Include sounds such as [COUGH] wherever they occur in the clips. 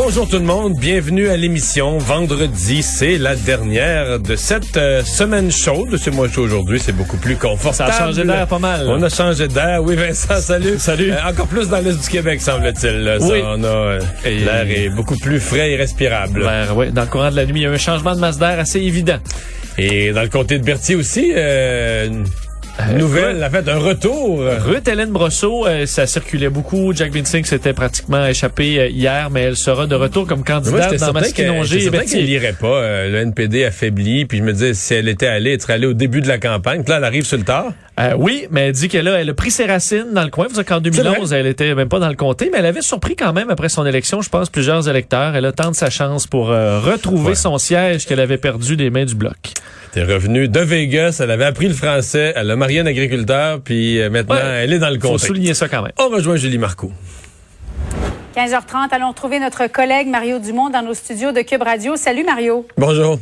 Bonjour tout le monde, bienvenue à l'émission. Vendredi, c'est la dernière de cette euh, semaine chaude. C'est moi chaud aujourd'hui, c'est beaucoup plus confortable. Ça a changé d'air pas mal. On a changé d'air. Oui, Vincent, salut. [LAUGHS] Salut. Euh, encore plus dans l'est du Québec, semble-t-il. Oui. on a euh, l'air est beaucoup plus frais et respirable. Ben, oui, dans le courant de la nuit, il y a un changement de masse d'air assez évident. Et dans le comté de Berthier aussi, euh, nouvelle, en fait, un retour. Ruth Hélène Brosseau, euh, ça circulait beaucoup. Jack Vincing s'était pratiquement échappé euh, hier, mais elle sera de retour comme Moi, candidate j'étais dans Masquinongé certain qu'elle Berthier. irait pas. euh, le NPD affaibli. Puis je me disais, si elle était allée, elle serait allée au début de la campagne. Puis là, elle arrive sur le tard. Euh, oui, mais elle dit qu'elle a, elle a pris ses racines dans le coin. Vous savez qu'en 2011, elle était même pas dans le comté, mais elle avait surpris quand même après son élection, je pense, plusieurs électeurs. Elle a tenté sa chance pour euh, retrouver Ouais. son siège qu'elle avait perdu des mains du bloc. Elle est revenue de Vegas, elle avait appris le français, elle a marié un agriculteur, puis euh, maintenant, Ouais. elle est dans le Faut comté. souligner ça quand même. On rejoint Julie Marcoux. 15h30, allons retrouver notre collègue Mario Dumont dans nos studios de Cube Radio. Salut Mario. Bonjour.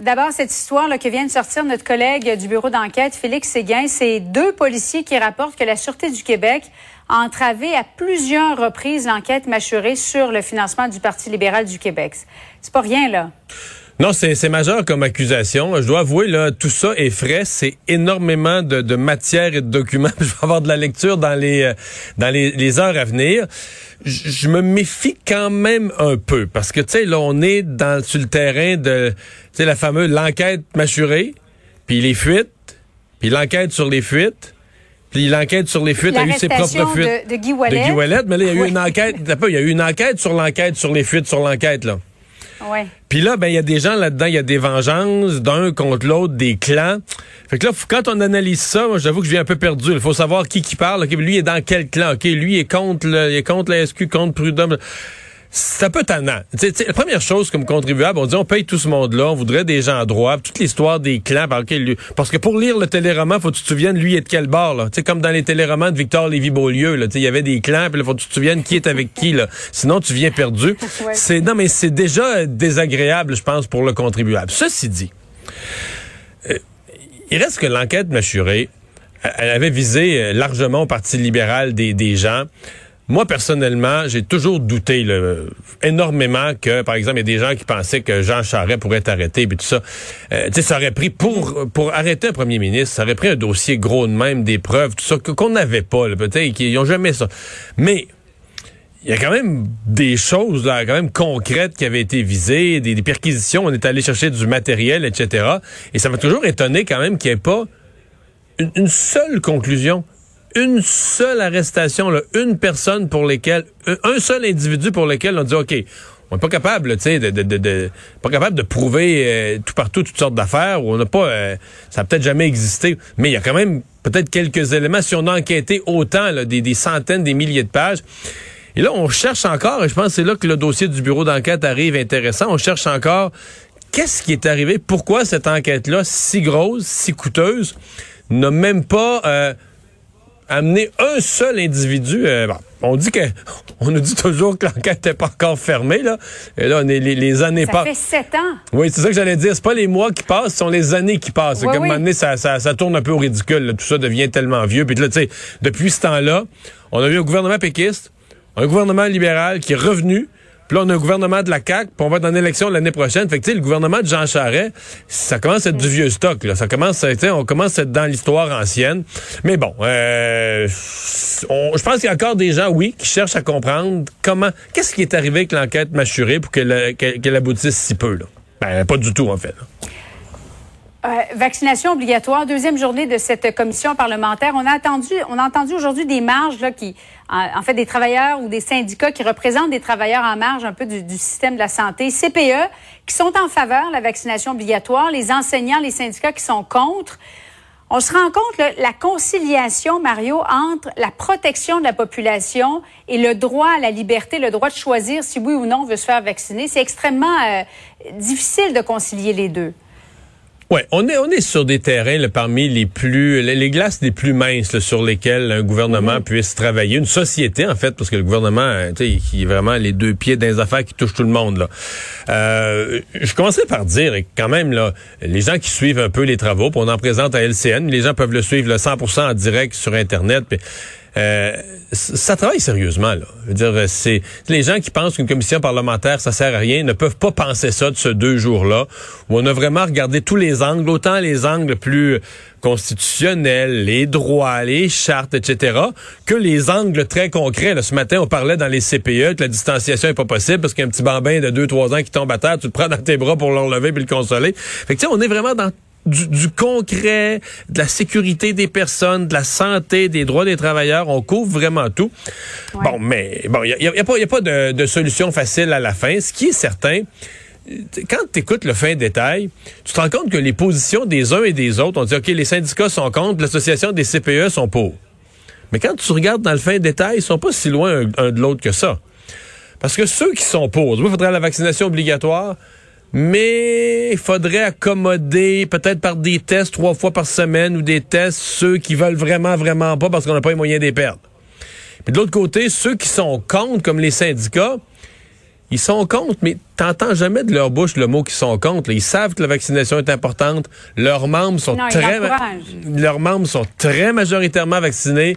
D'abord, cette histoire que vient de sortir notre collègue du bureau d'enquête, Félix Séguin, c'est deux policiers qui rapportent que la Sûreté du Québec a entravé à plusieurs reprises l'enquête mâchurée sur le financement du Parti libéral du Québec. C'est pas rien, là. Non, c'est majeur comme accusation. Je dois avouer, là, tout ça est frais. C'est énormément de, de matière et de documents. [LAUGHS] Je vais avoir de la lecture dans les euh, dans les, les heures à venir. Je je me méfie quand même un peu parce que tu sais là, on est dans sur le terrain de tu sais la fameuse l'enquête mâchurée, puis les fuites, puis l'enquête sur les fuites. Puis l'enquête sur les fuites a eu ses propres fuites. de, de Guy Wallet. De Guy Ouellet, mais là, il y a eu Oui. une enquête. t'as pas, Il y a eu une enquête sur l'enquête sur les fuites sur l'enquête, là. Ouais. Puis là, ben il y a des gens là-dedans, il y a des vengeances d'un contre l'autre, des clans. Fait que là, quand on analyse ça, moi j'avoue que je viens un peu perdu. Il faut savoir qui qui parle. Lui est dans quel clan? Lui est contre le, il est contre la SQ, contre Prud'homme. C'est un peu tannant. La première chose comme contribuable, on dit on paye tout ce monde-là, on voudrait des gens droits, toute l'histoire des clans. Par lequel lui- parce que pour lire le téléroman, faut que tu te souviennes lui est de quel bord. Là. Tu sais, comme dans les téléromans de Victor Lévy-Beaulieu, là, tu sais, il y avait des clans, puis là, faut que tu te souviennes qui est avec qui. Là. Sinon, tu viens perdu. [LAUGHS] Ouais. C'est non, mais c'est déjà désagréable, je pense, pour le contribuable. Ceci dit, euh, il reste que l'enquête mâchurée, elle avait visé euh, largement au Parti libéral des, des gens. Moi, personnellement, j'ai toujours douté énormément que, par exemple, il y a des gens qui pensaient que Jean Charest pourrait être arrêté, puis tout ça. Euh, tu sais, ça aurait pris, pour, pour arrêter un premier ministre, ça aurait pris un dossier gros de même, des preuves, tout ça, qu'on n'avait pas, peut-être, qu'ils n'ont jamais ça. Mais, il y a quand même des choses là, quand même concrètes qui avaient été visées, des, perquisitions, on est allé chercher du matériel, etc. Et ça m'a toujours étonné quand même qu'il n'y ait pas une seule conclusion, une seule arrestation, là, une personne pour lesquelles, un, seul individu pour lequel on dit OK. On n'est pas capable, tu sais, de, de, de, de- pas capable de prouver euh, tout partout toutes sortes d'affaires. On n'a pas, euh, ça a peut-être jamais existé, mais il y a quand même peut-être quelques éléments. Si on a enquêté autant, là, des, des centaines, des milliers de pages, et là, on cherche encore, et je pense que c'est là que le dossier du bureau d'enquête arrive intéressant, on cherche encore qu'est-ce qui est arrivé, pourquoi cette enquête-là, si grosse, si coûteuse, n'a même pas euh, amené un seul individu. euh, bon, on dit que, [LAUGHS] on nous dit toujours que l'enquête n'est pas encore fermée, là. Et là, on est, les, les années Ça passent. fait sept ans. Oui, c'est ça que j'allais dire. C'est pas les mois qui passent, ce sont les années qui passent. Oui, Comme un moment donné, ça, ça, ça tourne un peu au ridicule. là. Tout ça devient tellement vieux. Puis là, tu sais, depuis ce temps-là, on a eu un gouvernement péquiste, un gouvernement libéral qui est revenu. Là, on a un gouvernement de la CAQ, puis on va être en élection l'année prochaine. Fait que, le gouvernement de Jean Charest, ça commence à être du vieux stock, là. Ça commence, à- sais, on commence à être dans l'histoire ancienne. Mais bon, euh, je pense qu'il y a encore des gens, oui, qui cherchent à comprendre comment, qu'est-ce qui est arrivé avec l'enquête mâchurée pour qu'elle, aboutisse si peu, là. Ben, pas du tout, en fait. Euh, vaccination obligatoire, deuxième journée de cette commission parlementaire. On a attendu, on a entendu aujourd'hui des marges là, qui, en, fait, des travailleurs ou des syndicats qui représentent des travailleurs en marge un peu du, du système de la santé, CPE, qui sont en faveur de la vaccination obligatoire, les enseignants, les syndicats qui sont contre. On se rend compte là, la conciliation, Mario, entre la protection de la population et le droit à la liberté, le droit de choisir si oui ou non on veut se faire vacciner. C'est extrêmement euh, difficile de concilier les deux. Oui, on est, on est sur des terrains là, parmi les plus, les, glaces les plus minces là, sur lesquelles un gouvernement Mhm. puisse travailler, une société en fait, parce que le gouvernement, euh, tu sais, qui est vraiment les deux pieds dans les affaires qui touchent tout le monde. Là. Euh, je commencerai par dire quand même là, les gens qui suivent un peu les travaux, puis on en présente à LCN, les gens peuvent le suivre le 100% en direct sur Internet. Puis, euh, ça travaille sérieusement. Là. Je veux dire, c'est les gens qui pensent qu'une commission parlementaire ça sert à rien ne peuvent pas penser ça de ce deux jours-là où on a vraiment regardé tous les angles, autant les angles plus constitutionnels, les droits, les chartes, etc., que les angles très concrets. Ce matin, on parlait dans les CPE que la distanciation est pas possible parce qu'un petit bambin de 2-3 ans qui tombe à terre, tu le prends dans tes bras pour l'enlever puis le consoler. Fait que on est vraiment dans du, du, concret, de la sécurité des personnes, de la santé, des droits des travailleurs. On couvre vraiment tout. Ouais. Bon, mais bon, il n'y a, y a, pas, y a pas de, de, solution facile à la fin. Ce qui est certain, quand tu écoutes le fin détail, tu te rends compte que les positions des uns et des autres, on dit, OK, les syndicats sont contre, l'association des CPE sont pour. Mais quand tu regardes dans le fin détail, ils sont pas si loin un, un de l'autre que ça. Parce que ceux qui sont pour, il faudrait la vaccination obligatoire, mais il faudrait accommoder peut-être par des tests trois fois par semaine ou des tests ceux qui veulent vraiment, vraiment pas parce qu'on n'a pas les moyens de les perdre. Puis de l'autre côté, ceux qui sont contre, comme les syndicats, ils sont contre, mais t'entends jamais de leur bouche le mot qu'ils sont contre. Ils savent que la vaccination est importante. Leurs membres sont non, très, leurs membres sont très majoritairement vaccinés.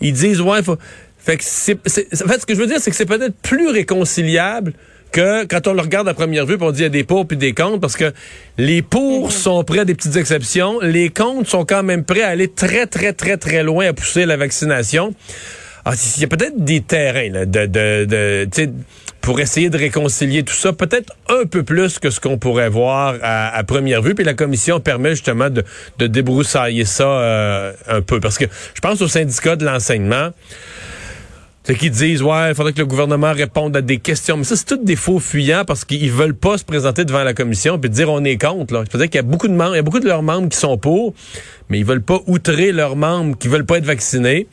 Ils disent ouais, faut. Fait que c'est, en fait, ce que je veux dire, c'est que c'est peut-être plus réconciliable que quand on le regarde à première vue, on dit il y a des pour puis des contre, parce que les pour mm-hmm. sont prêts à des petites exceptions, les contre sont quand même prêts à aller très, très, très, très loin à pousser la vaccination. Ah, il y a peut-être des terrains là, de, de, de pour essayer de réconcilier tout ça, peut-être un peu plus que ce qu'on pourrait voir à, à, première vue. Puis la commission permet justement de, de débroussailler ça euh, un peu. Parce que je pense au syndicat de l'enseignement. C'est qu'ils disent, ouais, il faudrait que le gouvernement réponde à des questions. Mais ça, c'est tous des faux fuyants parce qu'ils veulent pas se présenter devant la commission puis dire on est contre. Là. C'est-à-dire qu'il y a beaucoup de membres, il y a beaucoup de leurs membres qui sont pour, mais ils veulent pas outrer leurs membres qui veulent pas être vaccinés.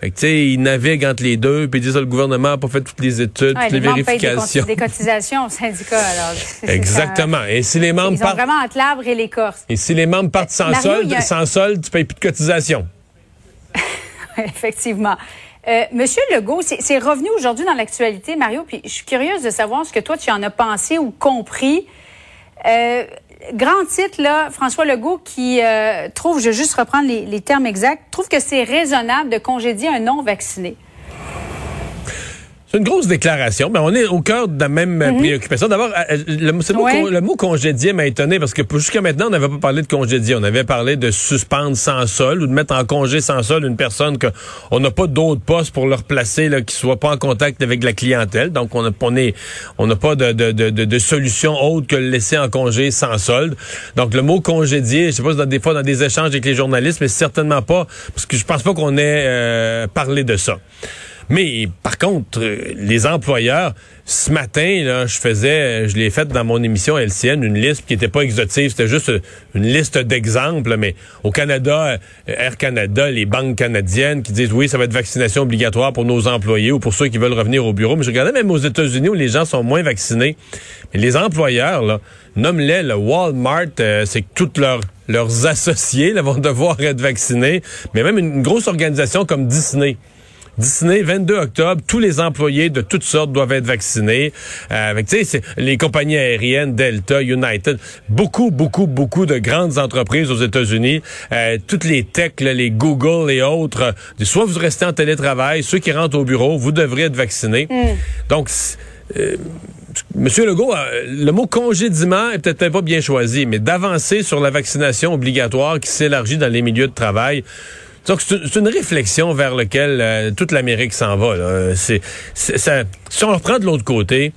Fait que, tu sais, ils naviguent entre les deux, puis ils disent, ah, le gouvernement n'a pas fait toutes les études, ouais, toutes les, les vérifications. Des, des cotisations au syndicat, alors. Exactement. Ça, et si les membres ils partent... vraiment entre l'arbre et l'écorce. Et si les membres partent sans Mario, solde, a... sans solde, tu payes plus de cotisation. [LAUGHS] Effectivement. Euh, Monsieur Legault, c'est revenu aujourd'hui dans l'actualité, Mario, puis je suis curieuse de savoir ce que toi, tu en as pensé ou compris. Euh, grand titre, là, François Legault qui euh, trouve, je vais juste reprendre les, les termes exacts, trouve que c'est raisonnable de congédier un non-vacciné. C'est une grosse déclaration, mais on est au cœur de la même mm -hmm. préoccupation. D'abord, le, le, ouais. mot, le mot congédier m'a étonné parce que jusqu'à maintenant, on n'avait pas parlé de congédier. On avait parlé de suspendre sans sol ou de mettre en congé sans sol une personne que on n'a pas d'autre poste pour le replacer, là, qui soit pas en contact avec la clientèle. Donc, on a, on est, on n'a pas de, de, de, de, solution autre que le laisser en congé sans solde. Donc, le mot congédier, je sais pas, dans des fois dans des échanges avec les journalistes, mais certainement pas, parce que je pense pas qu'on ait euh, parlé de ça. Mais par contre, les employeurs, ce matin, là, je faisais, je l'ai fait dans mon émission LCN, une liste qui n'était pas exhaustive, c'était juste une liste d'exemples, mais au Canada, Air Canada, les banques canadiennes qui disent oui, ça va être vaccination obligatoire pour nos employés ou pour ceux qui veulent revenir au bureau. Mais je regardais même aux États-Unis où les gens sont moins vaccinés. Mais les employeurs, là, nomme-les, le Walmart, euh, c'est que toutes leurs leurs associés là, vont devoir être vaccinés. Mais même une grosse organisation comme Disney. Disney, 22 octobre, tous les employés de toutes sortes doivent être vaccinés. Euh, avec, les compagnies aériennes, Delta, United, beaucoup, beaucoup, beaucoup de grandes entreprises aux États-Unis, euh, toutes les techs, là, les Google et autres, euh, soit vous restez en télétravail, ceux qui rentrent au bureau, vous devrez être vaccinés. Mm. Donc, euh, Monsieur Legault, le mot congédiement est peut-être pas bien choisi, mais d'avancer sur la vaccination obligatoire qui s'élargit dans les milieux de travail, donc, c'est une réflexion vers laquelle euh, toute l'Amérique s'en va. Ça, si on reprend de l'autre côté,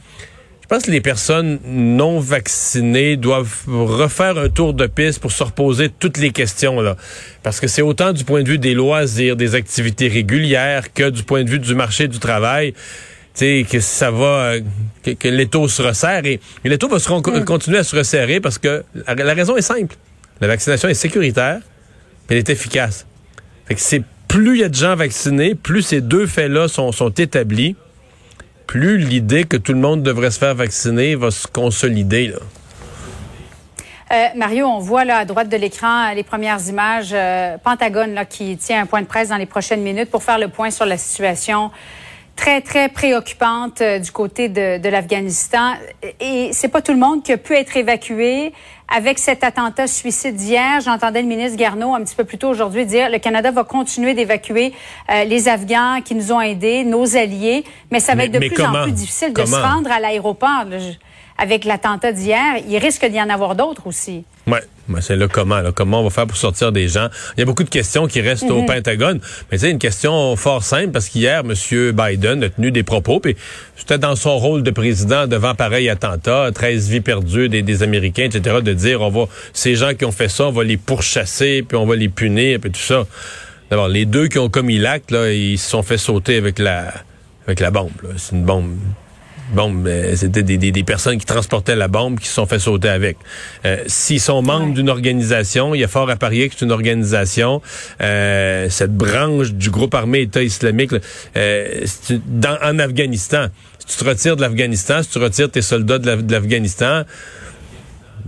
je pense que les personnes non vaccinées doivent refaire un tour de piste pour se reposer toutes les questions. là, Parce que c'est autant du point de vue des loisirs, des activités régulières, que du point de vue du marché du travail. que ça va, que, que l'étau se resserre. Et, et l'étau va se mm. continuer à se resserrer parce que la, la raison est simple. La vaccination est sécuritaire, elle est efficace. Fait que c'est plus il y a de gens vaccinés, plus ces deux faits-là sont, sont établis, plus l'idée que tout le monde devrait se faire vacciner va se consolider. Là. Euh, Mario, on voit là à droite de l'écran les premières images. Euh, Pentagone là, qui tient un point de presse dans les prochaines minutes pour faire le point sur la situation très, très préoccupante euh, du côté de, de l'Afghanistan. Et c'est pas tout le monde qui a pu être évacué. Avec cet attentat suicide d'hier, j'entendais le ministre Garneau un petit peu plus tôt aujourd'hui dire le Canada va continuer d'évacuer euh, les Afghans qui nous ont aidés, nos alliés, mais ça va être de plus en plus difficile de se rendre à l'aéroport avec l'attentat d'hier, il risque d'y en avoir d'autres aussi. Mais c'est le comment. Là. Comment on va faire pour sortir des gens? Il y a beaucoup de questions qui restent au mhm. Pentagone. Mais c'est une question fort simple parce qu'hier, M. Biden a tenu des propos, puis c'était dans son rôle de président devant pareil attentat, 13 vies perdues des, des, Américains, etc., de dire on va ces gens qui ont fait ça, on va les pourchasser, puis on va les punir, puis tout ça. D'abord, les deux qui ont commis l'acte, là, ils se sont fait sauter avec la avec la bombe. C'est une bombe bombe. C'était des, des, personnes qui transportaient la bombe qui se sont fait sauter avec. Euh, S'ils sont membres d'une organisation, il y a fort à parier que c'est une organisation, euh, cette branche du groupe armé État islamique, euh, dans, en Afghanistan. Si tu te retires de l'Afghanistan, si tu retires tes soldats de l'Afghanistan,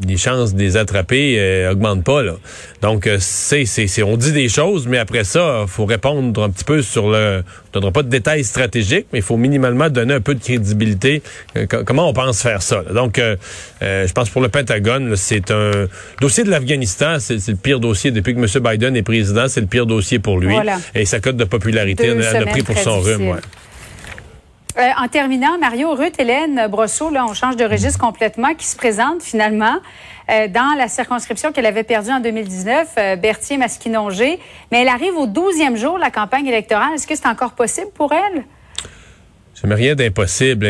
les chances de les attraper euh, augmentent pas là. Donc euh, c'est c'est on dit des choses mais après ça faut répondre un petit peu sur le on donnera pas de détails stratégiques mais il faut minimalement donner un peu de crédibilité euh, comment on pense faire ça. Donc je pense pour le Pentagone c'est un dossier de l'Afghanistan c'est le pire dossier depuis que M. Biden est président c'est le pire dossier pour lui et sa cote de popularité a pris pour son rhume. Ouais. Euh, en terminant, Mario, Ruth Hélène Brosseau, là, on change de registre complètement, qui se présente finalement euh, dans la circonscription qu'elle avait perdue en 2019, euh, Berthier-Masquinongé. Mais elle arrive au 12e jour de la campagne électorale. Est-ce que c'est encore possible pour elle? Ça m'est rien d'impossible.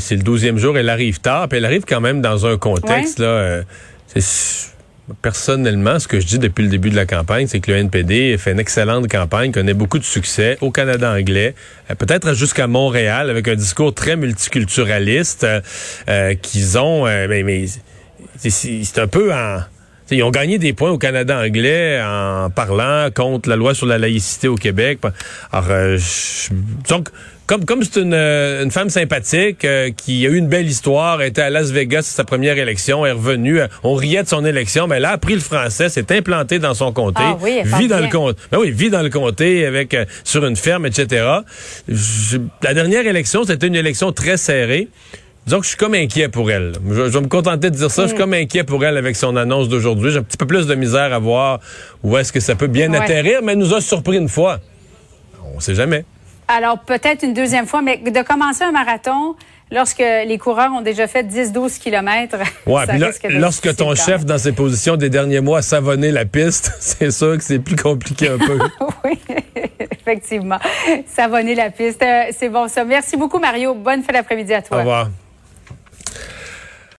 C'est le 12e jour, elle arrive tard, puis elle arrive quand même dans un contexte, là, Personnellement, ce que je dis depuis le début de la campagne, c'est que le NPD fait une excellente campagne, connaît beaucoup de succès au Canada anglais, euh, peut-être jusqu'à Montréal, avec un discours très multiculturaliste euh, euh qu'ils ont. Euh, mais, c'est un peu en ils ont gagné des points au Canada anglais en parlant contre la loi sur la laïcité au Québec. Alors, euh, donc, comme comme c'est une, une, femme sympathique euh, qui a eu une belle histoire, était à Las Vegas sa première élection, est revenue, euh, on riait de son élection, mais elle a appris le français, s'est implantée dans son comté, ah oui, vit dans le comté, ben oui, vit dans le comté avec sur une ferme, etc. la dernière élection, c'était une élection très serrée. Disons que je suis comme inquiet pour elle. Je, vais me contenter de dire ça. Je suis mm. comme inquiet pour elle avec son annonce d'aujourd'hui. J'ai un petit peu plus de misère à voir où est-ce que ça peut bien atterrir, mais elle nous a surpris une fois. On sait jamais. Alors, peut-être une deuxième fois, mais de commencer un marathon lorsque les coureurs ont déjà fait 10-12 kilomètres. Ouais, [LAUGHS] puis lorsque ton chef, dans ses positions des derniers mois, a savonné la piste, [LAUGHS] c'est sûr que c'est plus compliqué un peu. [LAUGHS] oui, effectivement. Savonner la piste. Euh, c'est bon ça. Merci beaucoup, Mario. Bonne fin d'après-midi à toi. Au revoir.